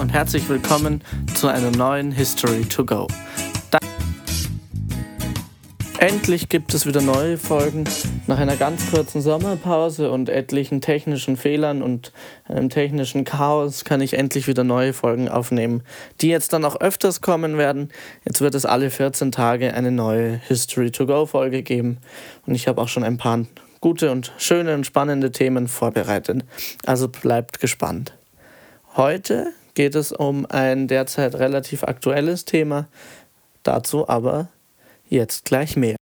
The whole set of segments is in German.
und herzlich willkommen zu einer neuen History to Go. Da Endlich gibt es wieder neue Folgen. Nach einer ganz kurzen Sommerpause und etlichen technischen Fehlern und einem technischen Chaos kann ich endlich wieder neue Folgen aufnehmen, die jetzt dann auch öfters kommen werden. Jetzt wird es alle 14 Tage eine neue History to Go Folge geben und ich habe auch schon ein paar gute und schöne und spannende Themen vorbereitet. Also bleibt gespannt. Heute geht es um ein derzeit relativ aktuelles Thema, dazu aber jetzt gleich mehr.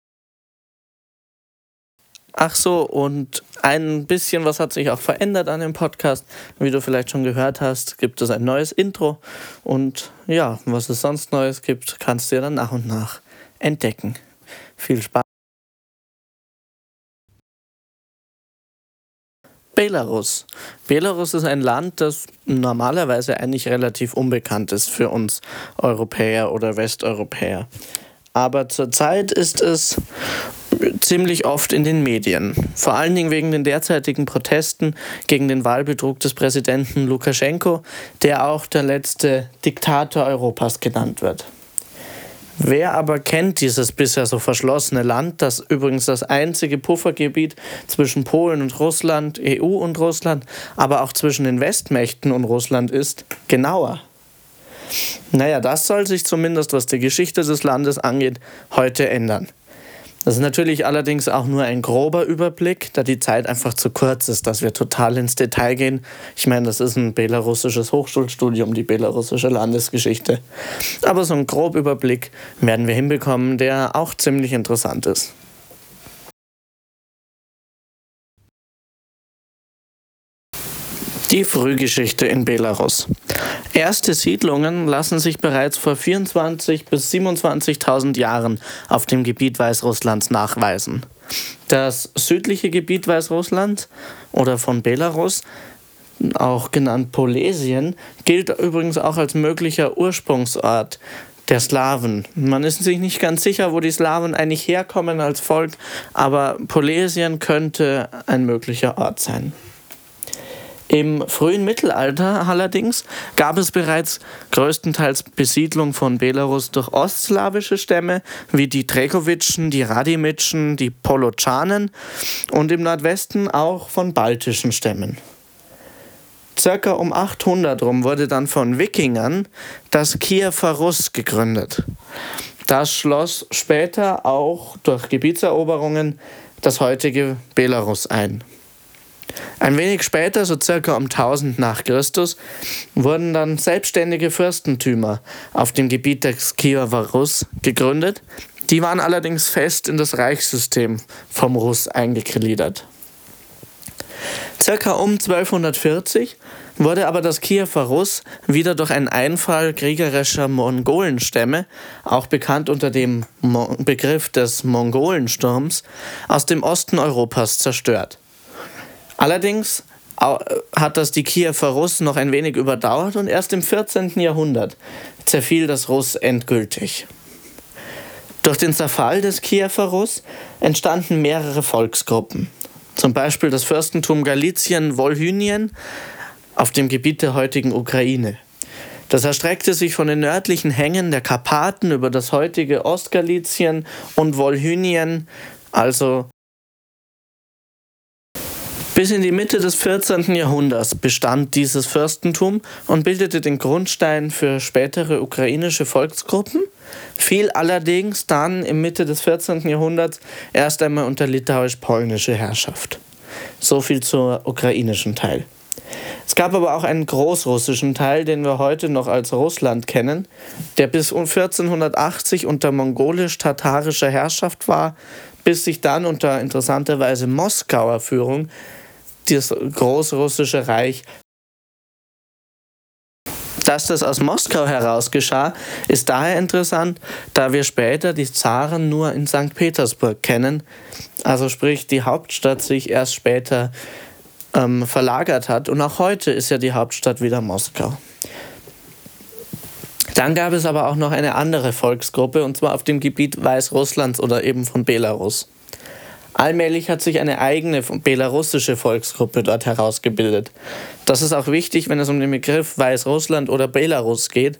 Ach so, und ein bisschen was hat sich auch verändert an dem Podcast. Wie du vielleicht schon gehört hast, gibt es ein neues Intro. Und ja, was es sonst Neues gibt, kannst du ja dann nach und nach entdecken. Viel Spaß. Belarus. Belarus ist ein Land, das normalerweise eigentlich relativ unbekannt ist für uns Europäer oder Westeuropäer. Aber zurzeit ist es ziemlich oft in den Medien. Vor allen Dingen wegen den derzeitigen Protesten gegen den Wahlbetrug des Präsidenten Lukaschenko, der auch der letzte Diktator Europas genannt wird. Wer aber kennt dieses bisher so verschlossene Land, das übrigens das einzige Puffergebiet zwischen Polen und Russland, EU und Russland, aber auch zwischen den Westmächten und Russland ist, genauer? Naja, das soll sich zumindest, was die Geschichte des Landes angeht, heute ändern. Das ist natürlich allerdings auch nur ein grober Überblick, da die Zeit einfach zu kurz ist, dass wir total ins Detail gehen. Ich meine, das ist ein belarussisches Hochschulstudium, die belarussische Landesgeschichte. Aber so einen grob Überblick werden wir hinbekommen, der auch ziemlich interessant ist. Die Frühgeschichte in Belarus. Erste Siedlungen lassen sich bereits vor 24.000 bis 27.000 Jahren auf dem Gebiet Weißrusslands nachweisen. Das südliche Gebiet Weißrusslands oder von Belarus, auch genannt Polesien, gilt übrigens auch als möglicher Ursprungsort der Slawen. Man ist sich nicht ganz sicher, wo die Slawen eigentlich herkommen als Volk, aber Polesien könnte ein möglicher Ort sein. Im frühen Mittelalter allerdings gab es bereits größtenteils Besiedlung von Belarus durch ostslawische Stämme wie die Trekowitschen, die Radimitschen, die Polochanen und im Nordwesten auch von baltischen Stämmen. Circa um 800 rum wurde dann von Wikingern das Kiewer Russ gegründet. Das schloss später auch durch Gebietseroberungen das heutige Belarus ein. Ein wenig später, so circa um 1000 nach Christus, wurden dann selbstständige Fürstentümer auf dem Gebiet des Kiewer Rus gegründet. Die waren allerdings fest in das Reichssystem vom Russ eingegliedert. Circa um 1240 wurde aber das Kiewer Russ wieder durch einen Einfall kriegerischer Mongolenstämme, auch bekannt unter dem Mo Begriff des Mongolensturms, aus dem Osten Europas zerstört. Allerdings hat das die Kiewer Russ noch ein wenig überdauert und erst im 14. Jahrhundert zerfiel das Russ endgültig. Durch den Zerfall des Kiewer Russ entstanden mehrere Volksgruppen, zum Beispiel das Fürstentum Galizien-Wolhynien auf dem Gebiet der heutigen Ukraine. Das erstreckte sich von den nördlichen Hängen der Karpaten über das heutige Ostgalizien und Wolhynien, also bis in die Mitte des 14. Jahrhunderts bestand dieses Fürstentum und bildete den Grundstein für spätere ukrainische Volksgruppen, fiel allerdings dann im Mitte des 14. Jahrhunderts erst einmal unter litauisch-polnische Herrschaft. So viel zur ukrainischen Teil. Es gab aber auch einen großrussischen Teil, den wir heute noch als Russland kennen, der bis 1480 unter mongolisch-tatarischer Herrschaft war, bis sich dann unter interessanterweise Moskauer Führung das Großrussische Reich. Dass das aus Moskau heraus geschah, ist daher interessant, da wir später die Zaren nur in St. Petersburg kennen, also sprich die Hauptstadt sich erst später ähm, verlagert hat und auch heute ist ja die Hauptstadt wieder Moskau. Dann gab es aber auch noch eine andere Volksgruppe und zwar auf dem Gebiet Weißrusslands oder eben von Belarus. Allmählich hat sich eine eigene belarussische Volksgruppe dort herausgebildet. Das ist auch wichtig, wenn es um den Begriff Weißrussland oder Belarus geht,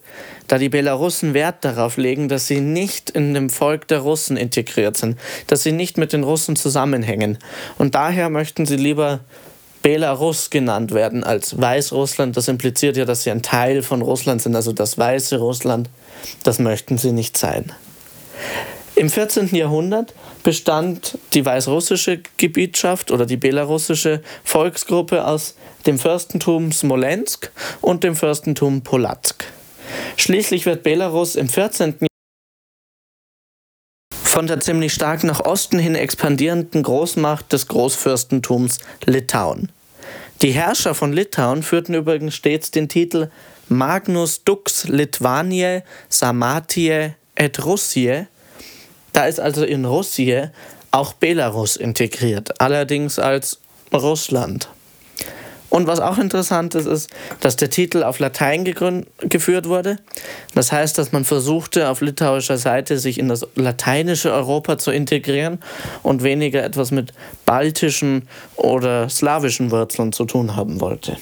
da die Belarussen Wert darauf legen, dass sie nicht in dem Volk der Russen integriert sind, dass sie nicht mit den Russen zusammenhängen. Und daher möchten sie lieber Belarus genannt werden als Weißrussland. Das impliziert ja, dass sie ein Teil von Russland sind, also das weiße Russland. Das möchten sie nicht sein. Im 14. Jahrhundert bestand die weißrussische Gebietschaft oder die belarussische Volksgruppe aus dem Fürstentum Smolensk und dem Fürstentum Polatsk. Schließlich wird Belarus im 14. Jahrhundert von der ziemlich stark nach Osten hin expandierenden Großmacht des Großfürstentums Litauen. Die Herrscher von Litauen führten übrigens stets den Titel Magnus Dux Litvaniae Sarmatie et Russiae da ist also in Russien auch Belarus integriert, allerdings als Russland. Und was auch interessant ist, ist, dass der Titel auf Latein geführt wurde. Das heißt, dass man versuchte, auf litauischer Seite sich in das lateinische Europa zu integrieren und weniger etwas mit baltischen oder slawischen Wurzeln zu tun haben wollte.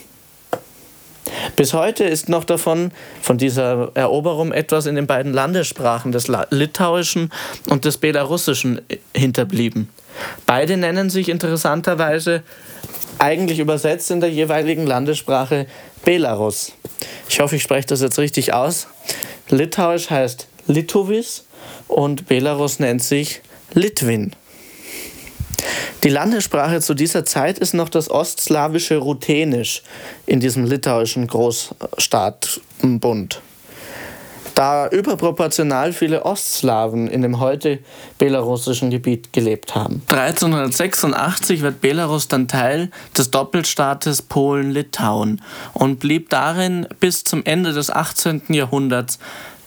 Bis heute ist noch davon, von dieser Eroberung etwas in den beiden Landessprachen des Litauischen und des Belarussischen hinterblieben. Beide nennen sich interessanterweise eigentlich übersetzt in der jeweiligen Landessprache Belarus. Ich hoffe, ich spreche das jetzt richtig aus. Litauisch heißt Litovis und Belarus nennt sich Litwin. Die Landessprache zu dieser Zeit ist noch das ostslawische Ruthenisch in diesem litauischen Großstaatbund. Da überproportional viele Ostslawen in dem heute belarussischen Gebiet gelebt haben. 1386 wird Belarus dann Teil des Doppelstaates Polen-Litauen und blieb darin bis zum Ende des 18. Jahrhunderts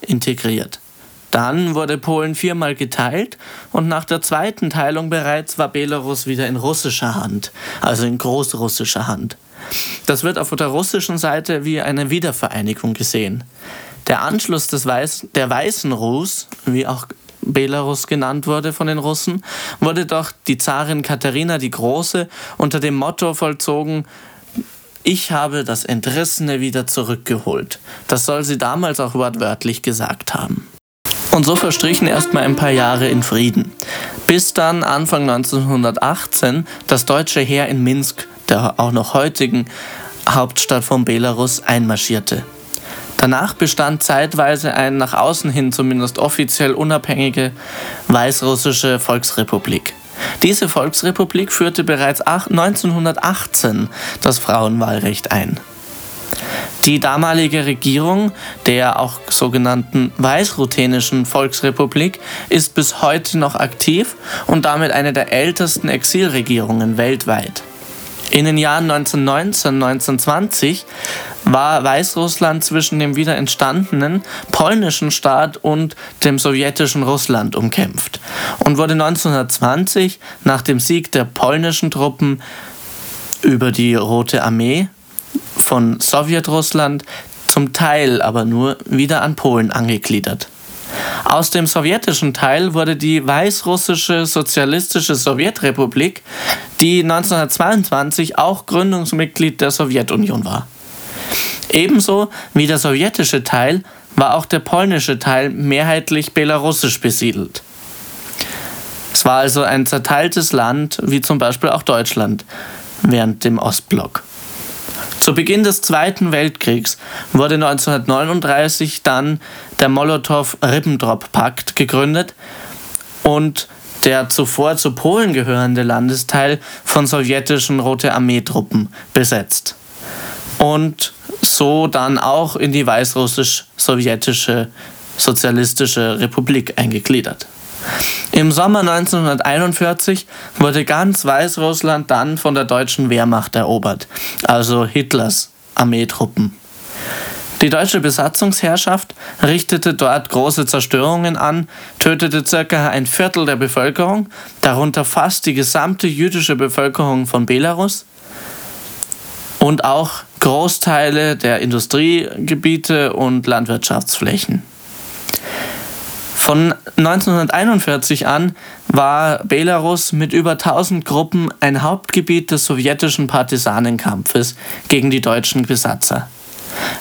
integriert. Dann wurde Polen viermal geteilt und nach der zweiten Teilung bereits war Belarus wieder in russischer Hand, also in großrussischer Hand. Das wird auf der russischen Seite wie eine Wiedervereinigung gesehen. Der Anschluss des Weiß, der Weißen Rus, wie auch Belarus genannt wurde von den Russen, wurde durch die Zarin Katharina die Große unter dem Motto vollzogen, ich habe das Entrissene wieder zurückgeholt. Das soll sie damals auch wortwörtlich gesagt haben. Und so verstrichen erstmal ein paar Jahre in Frieden. Bis dann Anfang 1918 das deutsche Heer in Minsk, der auch noch heutigen Hauptstadt von Belarus, einmarschierte. Danach bestand zeitweise eine nach außen hin zumindest offiziell unabhängige weißrussische Volksrepublik. Diese Volksrepublik führte bereits 1918 das Frauenwahlrecht ein. Die damalige Regierung der auch sogenannten Weißruthenischen Volksrepublik ist bis heute noch aktiv und damit eine der ältesten Exilregierungen weltweit. In den Jahren 1919, 1920 war Weißrussland zwischen dem wieder entstandenen polnischen Staat und dem sowjetischen Russland umkämpft und wurde 1920 nach dem Sieg der polnischen Truppen über die Rote Armee von Sowjetrussland zum Teil aber nur wieder an Polen angegliedert. Aus dem sowjetischen Teil wurde die Weißrussische Sozialistische Sowjetrepublik, die 1922 auch Gründungsmitglied der Sowjetunion war. Ebenso wie der sowjetische Teil war auch der polnische Teil mehrheitlich belarussisch besiedelt. Es war also ein zerteiltes Land, wie zum Beispiel auch Deutschland während dem Ostblock. Zu Beginn des Zweiten Weltkriegs wurde 1939 dann der Molotow-Ribbentrop-Pakt gegründet und der zuvor zu Polen gehörende Landesteil von sowjetischen Rote Armee-Truppen besetzt. Und so dann auch in die weißrussisch-sowjetische Sozialistische Republik eingegliedert. Im Sommer 1941 wurde ganz Weißrussland dann von der deutschen Wehrmacht erobert, also Hitlers Armeetruppen. Die deutsche Besatzungsherrschaft richtete dort große Zerstörungen an, tötete circa ein Viertel der Bevölkerung, darunter fast die gesamte jüdische Bevölkerung von Belarus und auch Großteile der Industriegebiete und Landwirtschaftsflächen. Von 1941 an war Belarus mit über 1000 Gruppen ein Hauptgebiet des sowjetischen Partisanenkampfes gegen die deutschen Besatzer.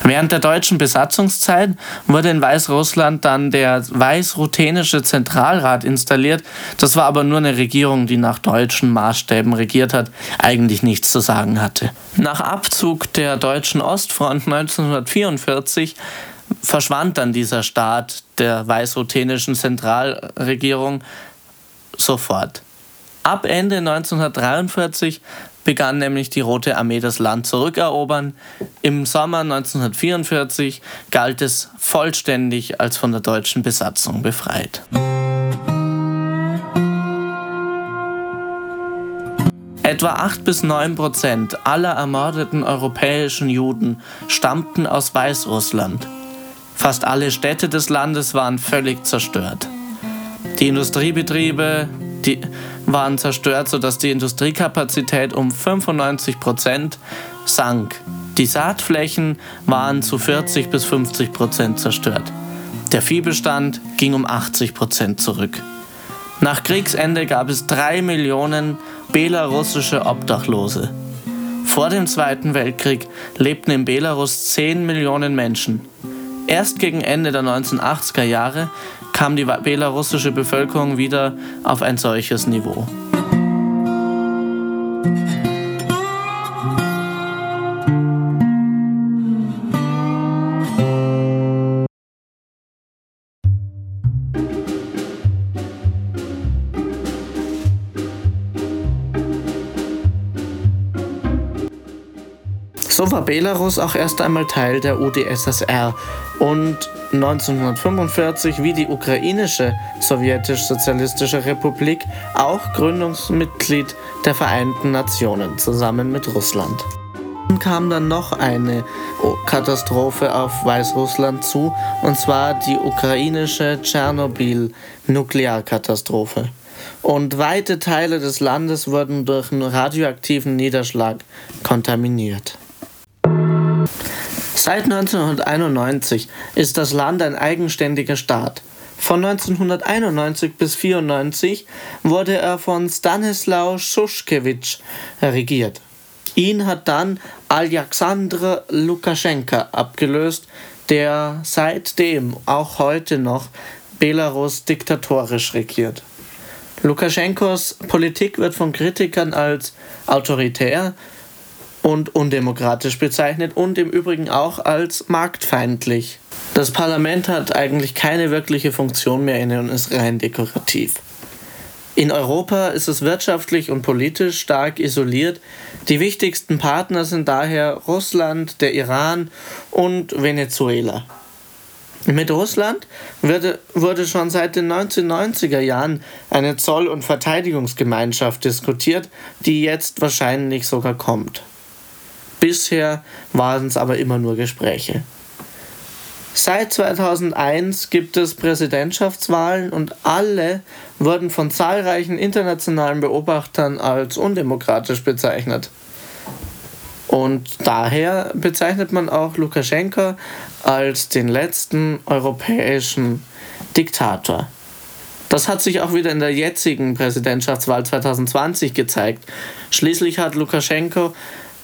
Während der deutschen Besatzungszeit wurde in Weißrussland dann der Weißruthenische Zentralrat installiert. Das war aber nur eine Regierung, die nach deutschen Maßstäben regiert hat, eigentlich nichts zu sagen hatte. Nach Abzug der deutschen Ostfront 1944 verschwand dann dieser Staat der weißruthenischen Zentralregierung sofort. Ab Ende 1943 begann nämlich die Rote Armee das Land zurückerobern. Im Sommer 1944 galt es vollständig als von der deutschen Besatzung befreit. Etwa 8 bis 9 Prozent aller ermordeten europäischen Juden stammten aus Weißrussland. Fast alle Städte des Landes waren völlig zerstört. Die Industriebetriebe die waren zerstört, sodass die Industriekapazität um 95 Prozent sank. Die Saatflächen waren zu 40 bis 50 Prozent zerstört. Der Viehbestand ging um 80 Prozent zurück. Nach Kriegsende gab es drei Millionen belarussische Obdachlose. Vor dem Zweiten Weltkrieg lebten in Belarus 10 Millionen Menschen. Erst gegen Ende der 1980er Jahre kam die belarussische Bevölkerung wieder auf ein solches Niveau. So war Belarus auch erst einmal Teil der UdSSR und 1945 wie die ukrainische sowjetisch-sozialistische Republik auch Gründungsmitglied der Vereinten Nationen zusammen mit Russland. Dann kam dann noch eine Katastrophe auf Weißrussland zu, und zwar die ukrainische Tschernobyl-Nuklearkatastrophe. Und weite Teile des Landes wurden durch einen radioaktiven Niederschlag kontaminiert. Seit 1991 ist das Land ein eigenständiger Staat. Von 1991 bis 1994 wurde er von Stanislaw Schuschkewitsch regiert. Ihn hat dann Alexander Lukaschenka abgelöst, der seitdem auch heute noch Belarus diktatorisch regiert. Lukaschenkos Politik wird von Kritikern als autoritär, und undemokratisch bezeichnet und im Übrigen auch als marktfeindlich. Das Parlament hat eigentlich keine wirkliche Funktion mehr inne und ist rein dekorativ. In Europa ist es wirtschaftlich und politisch stark isoliert. Die wichtigsten Partner sind daher Russland, der Iran und Venezuela. Mit Russland wurde, schon seit den 1990er Jahren eine Zoll- und Verteidigungsgemeinschaft diskutiert, die jetzt wahrscheinlich sogar kommt. Bisher waren es aber immer nur Gespräche. Seit 2001 gibt es Präsidentschaftswahlen und alle wurden von zahlreichen internationalen Beobachtern als undemokratisch bezeichnet. Und daher bezeichnet man auch Lukaschenko als den letzten europäischen Diktator. Das hat sich auch wieder in der jetzigen Präsidentschaftswahl 2020 gezeigt. Schließlich hat Lukaschenko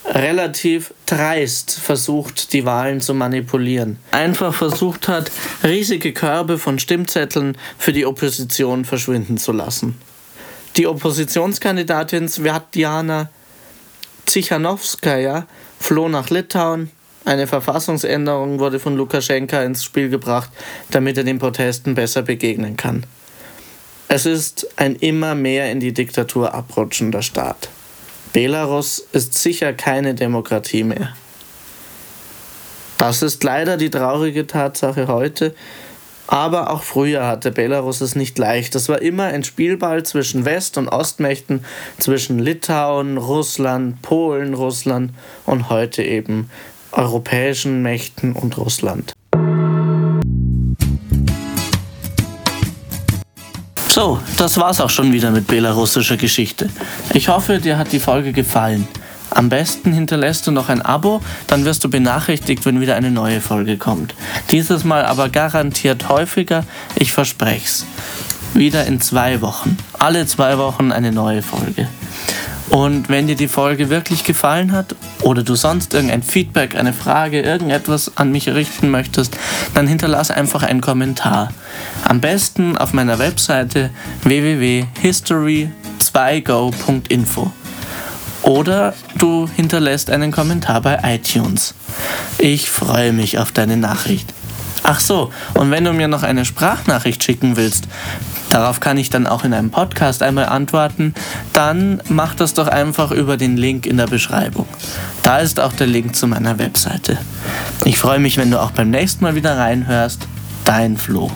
relativ dreist versucht, die Wahlen zu manipulieren. Einfach versucht hat, riesige Körbe von Stimmzetteln für die Opposition verschwinden zu lassen. Die Oppositionskandidatin Svjatjana Zichanowskaja floh nach Litauen. Eine Verfassungsänderung wurde von Lukaschenka ins Spiel gebracht, damit er den Protesten besser begegnen kann. Es ist ein immer mehr in die Diktatur abrutschender Staat. Belarus ist sicher keine Demokratie mehr. Das ist leider die traurige Tatsache heute, aber auch früher hatte Belarus es nicht leicht. Es war immer ein Spielball zwischen West- und Ostmächten, zwischen Litauen, Russland, Polen, Russland und heute eben europäischen Mächten und Russland. So, das war's auch schon wieder mit belarussischer Geschichte. Ich hoffe, dir hat die Folge gefallen. Am besten hinterlässt du noch ein Abo, dann wirst du benachrichtigt, wenn wieder eine neue Folge kommt. Dieses Mal aber garantiert häufiger, ich verspreche es. Wieder in zwei Wochen. Alle zwei Wochen eine neue Folge. Und wenn dir die Folge wirklich gefallen hat oder du sonst irgendein Feedback, eine Frage, irgendetwas an mich richten möchtest, dann hinterlass einfach einen Kommentar. Am besten auf meiner Webseite www.history2go.info. Oder du hinterlässt einen Kommentar bei iTunes. Ich freue mich auf deine Nachricht. Ach so, und wenn du mir noch eine Sprachnachricht schicken willst, darauf kann ich dann auch in einem Podcast einmal antworten, dann mach das doch einfach über den Link in der Beschreibung. Da ist auch der Link zu meiner Webseite. Ich freue mich, wenn du auch beim nächsten Mal wieder reinhörst. Dein Flo.